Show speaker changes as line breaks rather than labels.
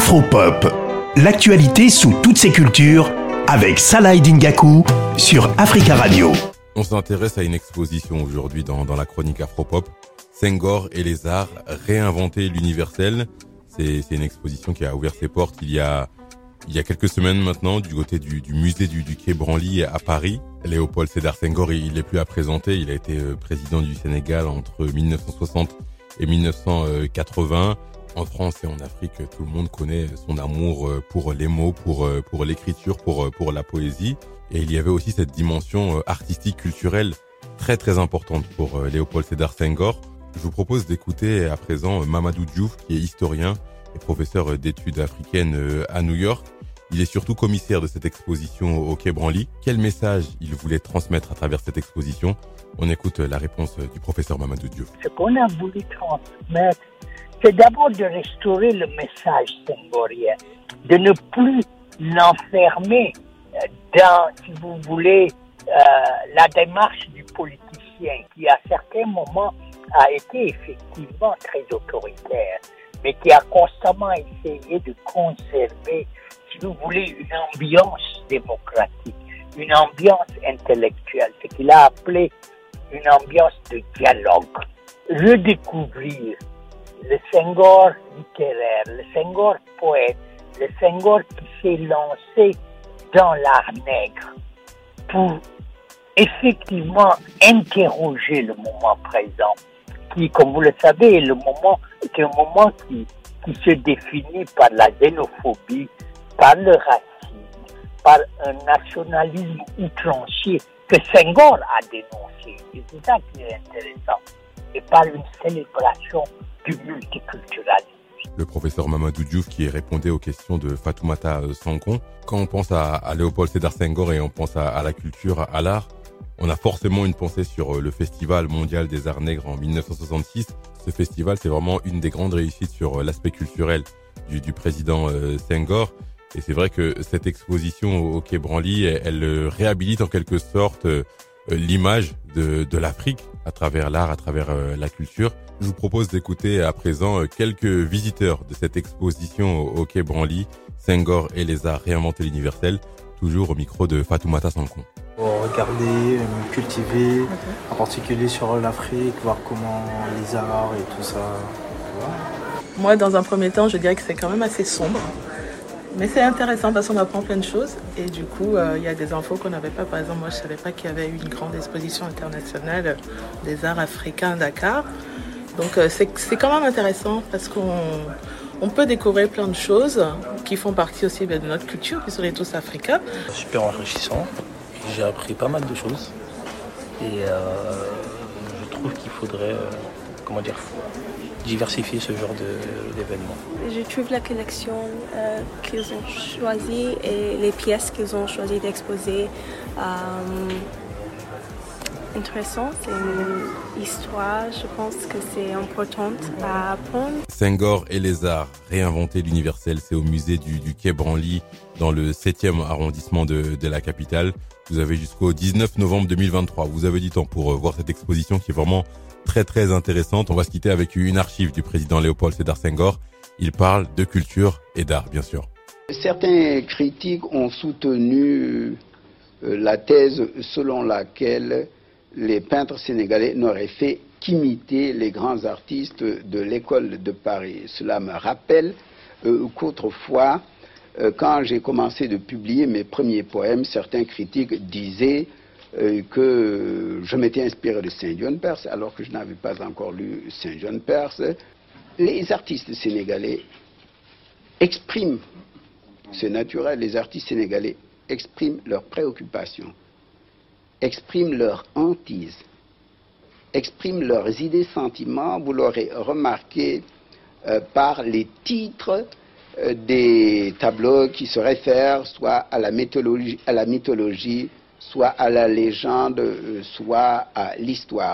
Afropop, l'actualité sous toutes ses cultures avec Salah Dingaku sur Africa Radio.
On s'intéresse à une exposition aujourd'hui dans, la chronique Afropop. Senghor et les arts, réinventer l'universel. C'est une exposition qui a ouvert ses portes il y a, il y a quelques semaines maintenant du côté du, musée du, du Quai Branly à Paris. Léopold Sédar Senghor, il n'est plus à présenter. Il a été euh, président du Sénégal entre 1960 et 1980. En France et en Afrique, tout le monde connaît son amour euh, pour les mots, pour euh, pour l'écriture, pour pour la poésie. Et il y avait aussi cette dimension artistique, culturelle très très importante pour Léopold Sédar Senghor. Je vous propose d'écouter à présent Mamadou Diouf, qui est historien et professeur d'études africaines à New York. Il est surtout commissaire de cette exposition au Quai Branly. Quel message il voulait transmettre à travers cette exposition? On écoute la réponse du professeur Mamadou Diouf.
Ce qu'on a voulu transmettre, c'est d'abord de restaurer le message senghorien, de ne plus l'enfermer dans, si vous voulez, euh, la démarche du politicien qui à certains moments a été effectivement très autoritaire, mais qui a constamment essayé de conserver si vous voulez, une ambiance démocratique, une ambiance intellectuelle, ce qu'il a appelé une ambiance de dialogue. Redécouvrir le Senghor littéraire, le Senghor poète, le Senghor qui s'est lancé dans l'art nègre pour effectivement interroger le moment présent, qui, comme vous le savez, est le moment, est un moment qui, qui se définit par la xénophobie, par le racisme, par un nationalisme outrancier que Senghor a dénoncé. C'est ça qui est intéressant. Et par une célébration du multiculturalisme.
Le professeur Mamadou Diouf qui répondait aux questions de Fatoumata Sankon. Quand on pense à, Léopold Sédar Senghor et on pense à, la culture, à l'art, on a forcément une pensée sur euh, le Festival mondial des arts nègres en 1966. Ce festival, c'est vraiment une des grandes réussites sur euh, l'aspect culturel du, président euh, Senghor. Et c'est vrai que cette exposition au Quai Branly, elle, réhabilite en quelque sorte euh, l'image de, de l'Afrique à travers l'art, à travers euh, la culture. Je vous propose d'écouter à présent euh, quelques visiteurs de cette exposition au Quai Branly, Senghor et les arts réinventer l'universel, toujours au micro de Fatoumata Sankon.
Regarder, cultiver, en particulier sur l'Afrique, voir comment les arts et tout ça.
Moi, dans un premier temps, je dirais que c'est quand même assez sombre. Mais c'est intéressant parce qu'on apprend plein de choses et du coup, euh, il y a des infos qu'on n'avait pas. Par exemple, moi, je ne savais pas qu'il y avait eu une grande exposition internationale des arts africains à Dakar. Donc, euh, c'est quand même intéressant parce qu'on on peut découvrir plein de choses qui font partie aussi de notre culture, puisqu'on est tous africains.
Super enrichissant. J'ai appris pas mal de choses et euh, je trouve qu'il faudrait, comment dire, diversifier ce genre d'événements.
Je trouve la collection euh, qu'ils ont choisie et les pièces qu'ils ont choisi d'exposer euh, intéressant. C'est une histoire, je pense que c'est important à apprendre.
Senghor et les arts, réinventer l'universel, c'est au musée du, du Quai Branly dans le 7e arrondissement de, de la capitale. Vous avez jusqu'au 19 novembre 2023. Vous avez du temps pour euh, voir cette exposition qui est vraiment très très intéressante. On va se quitter avec une archive du président Léopold Sédar Senghor. Il parle de culture et d'art, bien sûr.
Certains critiques ont soutenu euh, la thèse selon laquelle les peintres sénégalais n'auraient fait qu'imiter les grands artistes de l'école de Paris. Cela me rappelle euh, qu'autrefois, euh, quand j'ai commencé de publier mes premiers poèmes, certains critiques disaient euh, que je m'étais inspiré de Saint John Perse alors que je n'avais pas encore lu Saint John Perse. Les artistes sénégalais expriment, c'est naturel, les artistes sénégalais expriment leurs préoccupations, expriment leur hantise, expriment leurs idées, sentiments, vous l'aurez remarqué euh, par les titres euh, des tableaux qui se réfèrent soit à la mythologie, à la mythologie soit à la légende, soit à l'histoire.